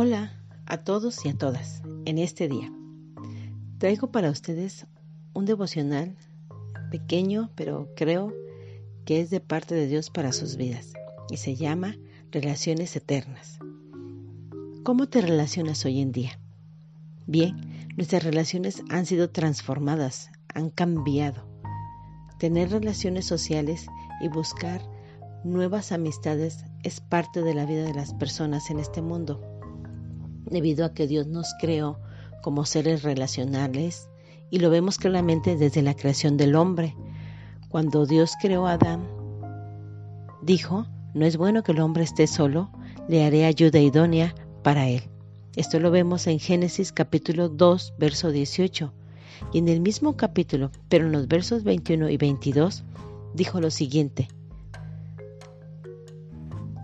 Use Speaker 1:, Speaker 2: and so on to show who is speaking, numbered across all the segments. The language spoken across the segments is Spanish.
Speaker 1: Hola a todos y a todas en este día. Traigo para ustedes un devocional pequeño, pero creo que es de parte de Dios para sus vidas y se llama Relaciones Eternas. ¿Cómo te relacionas hoy en día? Bien, nuestras relaciones han sido transformadas, han cambiado. Tener relaciones sociales y buscar nuevas amistades es parte de la vida de las personas en este mundo, debido a que Dios nos creó como seres relacionales y lo vemos claramente desde la creación del hombre. Cuando Dios creó a Adán, dijo, no es bueno que el hombre esté solo, le haré ayuda idónea para él. Esto lo vemos en Génesis capítulo 2, verso 18. Y en el mismo capítulo, pero en los versos 21 y 22, dijo lo siguiente.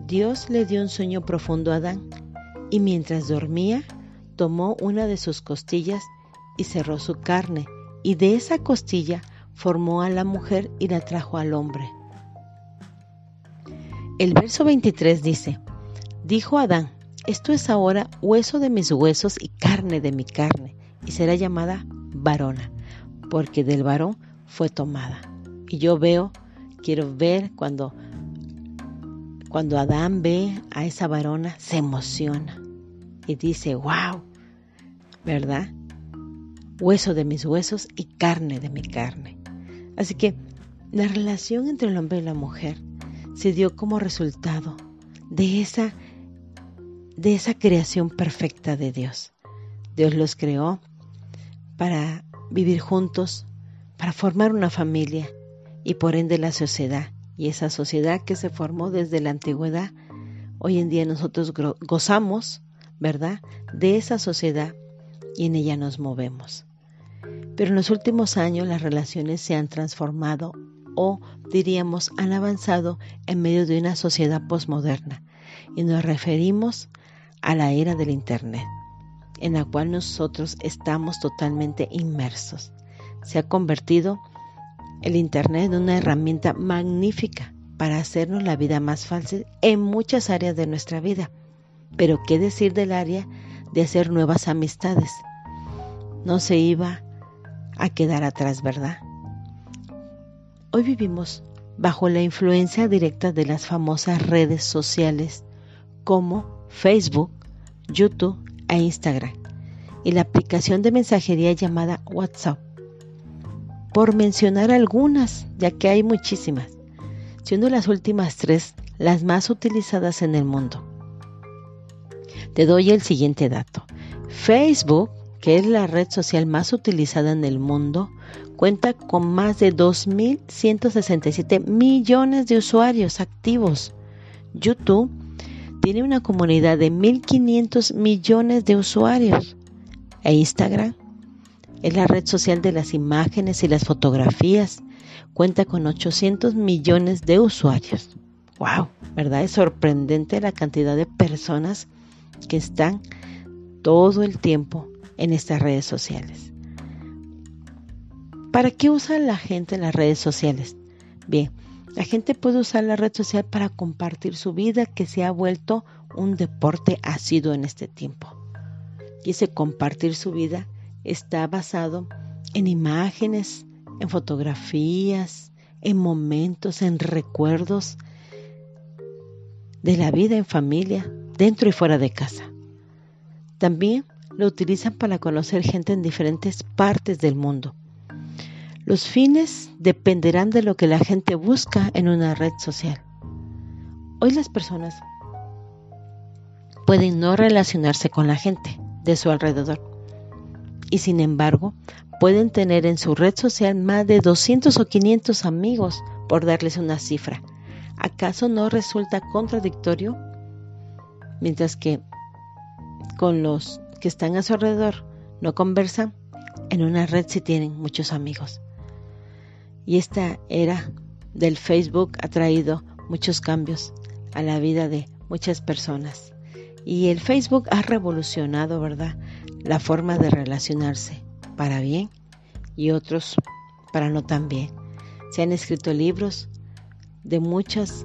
Speaker 1: Dios le dio un sueño profundo a Adán, y mientras dormía, tomó una de sus costillas y cerró su carne, y de esa costilla formó a la mujer y la trajo al hombre. El verso 23 dice, dijo Adán, esto es ahora hueso de mis huesos y carne de mi carne, y será llamada varona, porque del varón fue tomada. Y yo veo, quiero ver cuando, cuando Adán ve a esa varona, se emociona y dice, wow, ¿verdad? hueso de mis huesos y carne de mi carne. Así que la relación entre el hombre y la mujer se dio como resultado de esa de esa creación perfecta de Dios. Dios los creó para vivir juntos, para formar una familia y por ende la sociedad. Y esa sociedad que se formó desde la antigüedad, hoy en día nosotros gozamos, ¿verdad?, de esa sociedad y en ella nos movemos. Pero en los últimos años las relaciones se han transformado o diríamos han avanzado en medio de una sociedad posmoderna y nos referimos a la era del Internet, en la cual nosotros estamos totalmente inmersos. Se ha convertido el Internet en una herramienta magnífica para hacernos la vida más fácil en muchas áreas de nuestra vida. Pero qué decir del área de hacer nuevas amistades. No se iba a quedar atrás, ¿verdad? Hoy vivimos bajo la influencia directa de las famosas redes sociales como Facebook, YouTube e Instagram y la aplicación de mensajería llamada WhatsApp. Por mencionar algunas, ya que hay muchísimas, siendo las últimas tres las más utilizadas en el mundo. Te doy el siguiente dato. Facebook, que es la red social más utilizada en el mundo, cuenta con más de 2.167 millones de usuarios activos. YouTube tiene una comunidad de 1.500 millones de usuarios. E Instagram es la red social de las imágenes y las fotografías. Cuenta con 800 millones de usuarios. ¡Wow! ¿Verdad? Es sorprendente la cantidad de personas que están todo el tiempo en estas redes sociales. ¿Para qué usa la gente las redes sociales? Bien, la gente puede usar la red social para compartir su vida que se ha vuelto un deporte asiduo en este tiempo. Ese compartir su vida está basado en imágenes, en fotografías, en momentos, en recuerdos de la vida en familia, dentro y fuera de casa. También lo utilizan para conocer gente en diferentes partes del mundo. Los fines dependerán de lo que la gente busca en una red social. Hoy las personas pueden no relacionarse con la gente de su alrededor y sin embargo pueden tener en su red social más de 200 o 500 amigos por darles una cifra. ¿Acaso no resulta contradictorio mientras que con los que están a su alrededor no conversan, en una red sí tienen muchos amigos. Y esta era del Facebook ha traído muchos cambios a la vida de muchas personas. Y el Facebook ha revolucionado, ¿verdad?, la forma de relacionarse para bien y otros para no tan bien. Se han escrito libros de muchas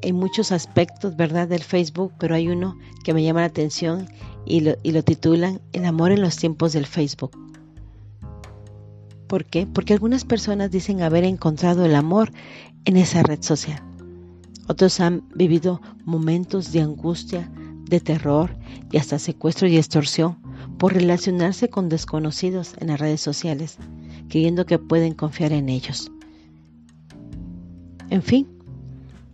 Speaker 1: en muchos aspectos, ¿verdad?, del Facebook, pero hay uno que me llama la atención y lo, y lo titulan El amor en los tiempos del Facebook. ¿Por qué? Porque algunas personas dicen haber encontrado el amor en esa red social. Otros han vivido momentos de angustia, de terror y hasta secuestro y extorsión por relacionarse con desconocidos en las redes sociales, creyendo que pueden confiar en ellos. En fin,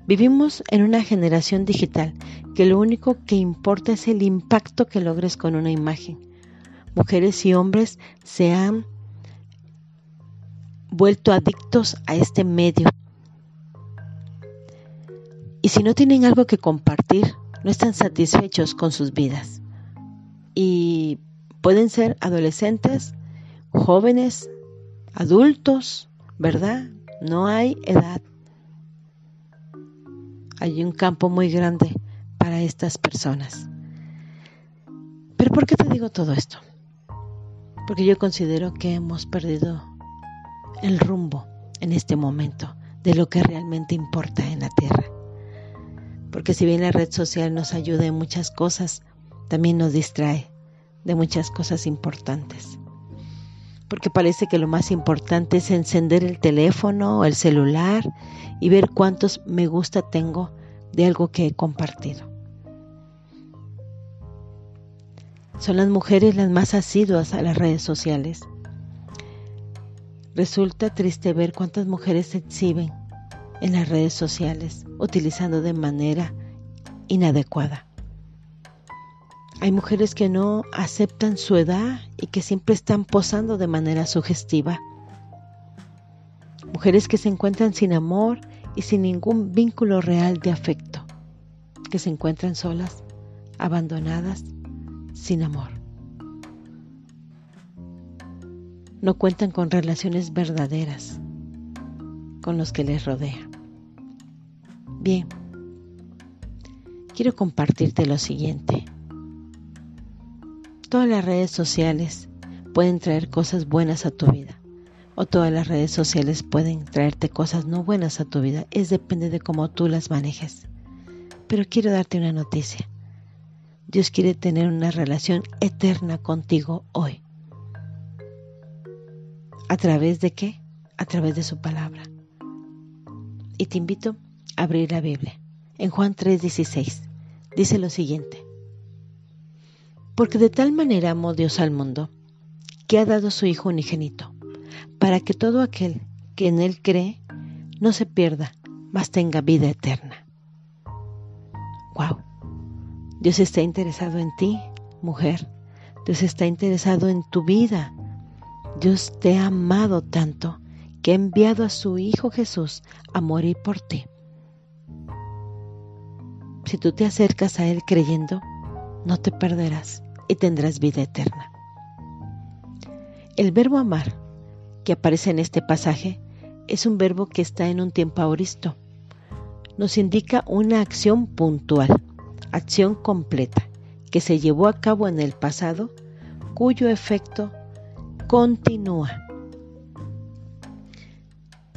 Speaker 1: vivimos en una generación digital que lo único que importa es el impacto que logres con una imagen. Mujeres y hombres se han vuelto adictos a este medio. Y si no tienen algo que compartir, no están satisfechos con sus vidas. Y pueden ser adolescentes, jóvenes, adultos, ¿verdad? No hay edad. Hay un campo muy grande para estas personas. Pero ¿por qué te digo todo esto? Porque yo considero que hemos perdido el rumbo en este momento de lo que realmente importa en la tierra. Porque si bien la red social nos ayuda en muchas cosas, también nos distrae de muchas cosas importantes. Porque parece que lo más importante es encender el teléfono o el celular y ver cuántos me gusta tengo de algo que he compartido. Son las mujeres las más asiduas a las redes sociales Resulta triste ver cuántas mujeres se exhiben en las redes sociales utilizando de manera inadecuada. Hay mujeres que no aceptan su edad y que siempre están posando de manera sugestiva. Mujeres que se encuentran sin amor y sin ningún vínculo real de afecto, que se encuentran solas, abandonadas, sin amor. no cuentan con relaciones verdaderas con los que les rodea. Bien, quiero compartirte lo siguiente. Todas las redes sociales pueden traer cosas buenas a tu vida o todas las redes sociales pueden traerte cosas no buenas a tu vida. Es depende de cómo tú las manejes. Pero quiero darte una noticia. Dios quiere tener una relación eterna contigo hoy. ¿A través de qué? A través de su palabra. Y te invito a abrir la Biblia. En Juan 3:16 dice lo siguiente. Porque de tal manera amó Dios al mundo, que ha dado su Hijo unigénito, para que todo aquel que en Él cree no se pierda, mas tenga vida eterna. ¡Wow! Dios está interesado en ti, mujer. Dios está interesado en tu vida. Dios te ha amado tanto que ha enviado a su Hijo Jesús a morir por ti. Si tú te acercas a Él creyendo, no te perderás y tendrás vida eterna. El verbo amar que aparece en este pasaje es un verbo que está en un tiempo auristo. Nos indica una acción puntual, acción completa, que se llevó a cabo en el pasado, cuyo efecto continúa.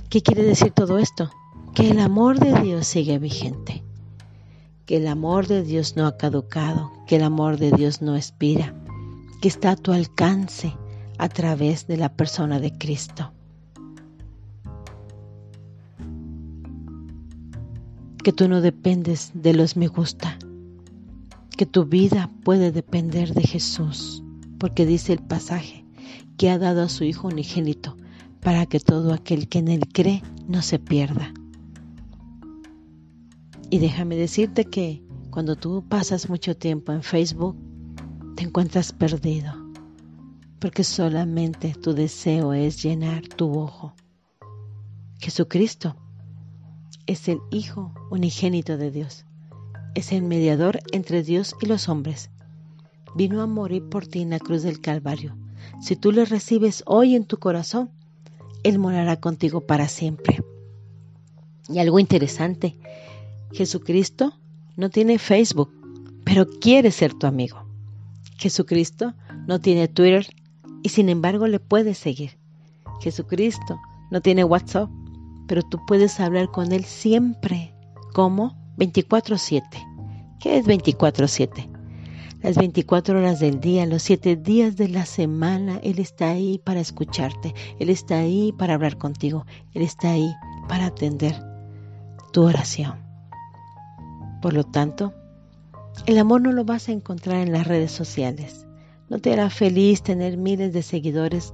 Speaker 1: ¿Qué quiere decir todo esto? Que el amor de Dios sigue vigente, que el amor de Dios no ha caducado, que el amor de Dios no expira, que está a tu alcance a través de la persona de Cristo. Que tú no dependes de los me gusta, que tu vida puede depender de Jesús, porque dice el pasaje, que ha dado a su Hijo unigénito, para que todo aquel que en Él cree no se pierda. Y déjame decirte que cuando tú pasas mucho tiempo en Facebook, te encuentras perdido, porque solamente tu deseo es llenar tu ojo. Jesucristo es el Hijo unigénito de Dios, es el mediador entre Dios y los hombres. Vino a morir por ti en la cruz del Calvario si tú le recibes hoy en tu corazón, Él morará contigo para siempre. Y algo interesante, Jesucristo no tiene Facebook, pero quiere ser tu amigo. Jesucristo no tiene Twitter y sin embargo le puedes seguir. Jesucristo no tiene WhatsApp, pero tú puedes hablar con Él siempre, como 24/7. ¿Qué es 24/7? las 24 horas del día, los 7 días de la semana. Él está ahí para escucharte, Él está ahí para hablar contigo, Él está ahí para atender tu oración. Por lo tanto, el amor no lo vas a encontrar en las redes sociales. No te hará feliz tener miles de seguidores,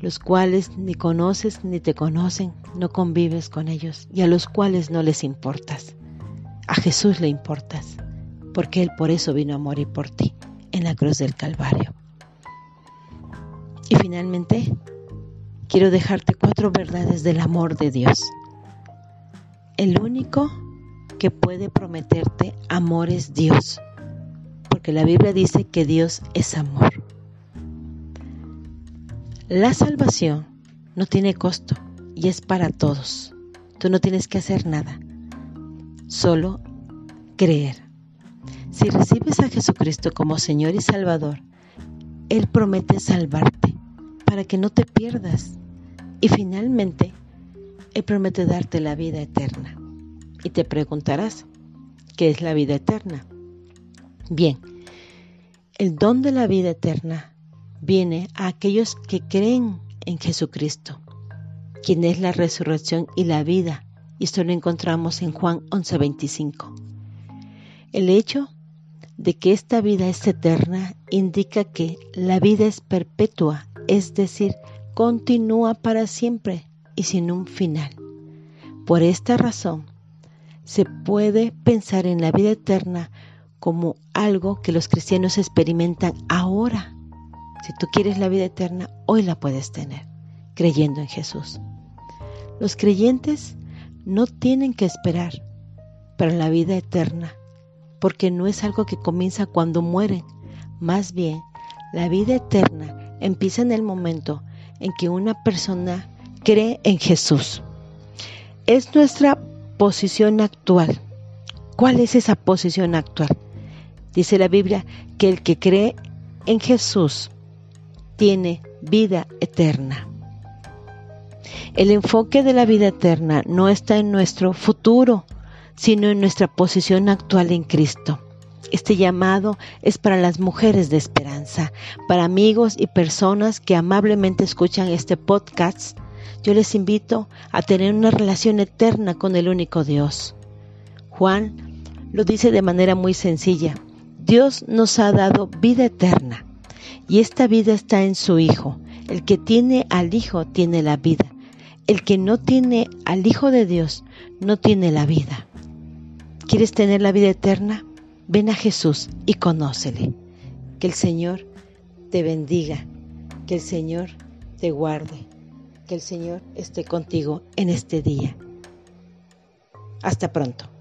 Speaker 1: los cuales ni conoces ni te conocen, no convives con ellos y a los cuales no les importas. A Jesús le importas, porque Él por eso vino a morir por ti en la cruz del Calvario. Y finalmente, quiero dejarte cuatro verdades del amor de Dios. El único que puede prometerte amor es Dios, porque la Biblia dice que Dios es amor. La salvación no tiene costo y es para todos. Tú no tienes que hacer nada, solo creer. Si recibes a Jesucristo como Señor y Salvador, Él promete salvarte para que no te pierdas. Y finalmente, Él promete darte la vida eterna. Y te preguntarás, ¿qué es la vida eterna? Bien, el don de la vida eterna viene a aquellos que creen en Jesucristo, quien es la resurrección y la vida. Y esto lo encontramos en Juan 11:25. El hecho de que esta vida es eterna indica que la vida es perpetua, es decir, continúa para siempre y sin un final. Por esta razón, se puede pensar en la vida eterna como algo que los cristianos experimentan ahora. Si tú quieres la vida eterna, hoy la puedes tener, creyendo en Jesús. Los creyentes no tienen que esperar para la vida eterna, porque no es algo que comienza cuando mueren. Más bien, la vida eterna empieza en el momento en que una persona cree en Jesús. Es nuestra posición actual. ¿Cuál es esa posición actual? Dice la Biblia que el que cree en Jesús tiene vida eterna. El enfoque de la vida eterna no está en nuestro futuro, sino en nuestra posición actual en Cristo. Este llamado es para las mujeres de esperanza, para amigos y personas que amablemente escuchan este podcast yo les invito a tener una relación eterna con el único Dios. Juan lo dice de manera muy sencilla. Dios nos ha dado vida eterna y esta vida está en su Hijo. El que tiene al Hijo tiene la vida. El que no tiene al Hijo de Dios no tiene la vida. ¿Quieres tener la vida eterna? Ven a Jesús y conócele. Que el Señor te bendiga, que el Señor te guarde que el Señor esté contigo en este día. Hasta pronto.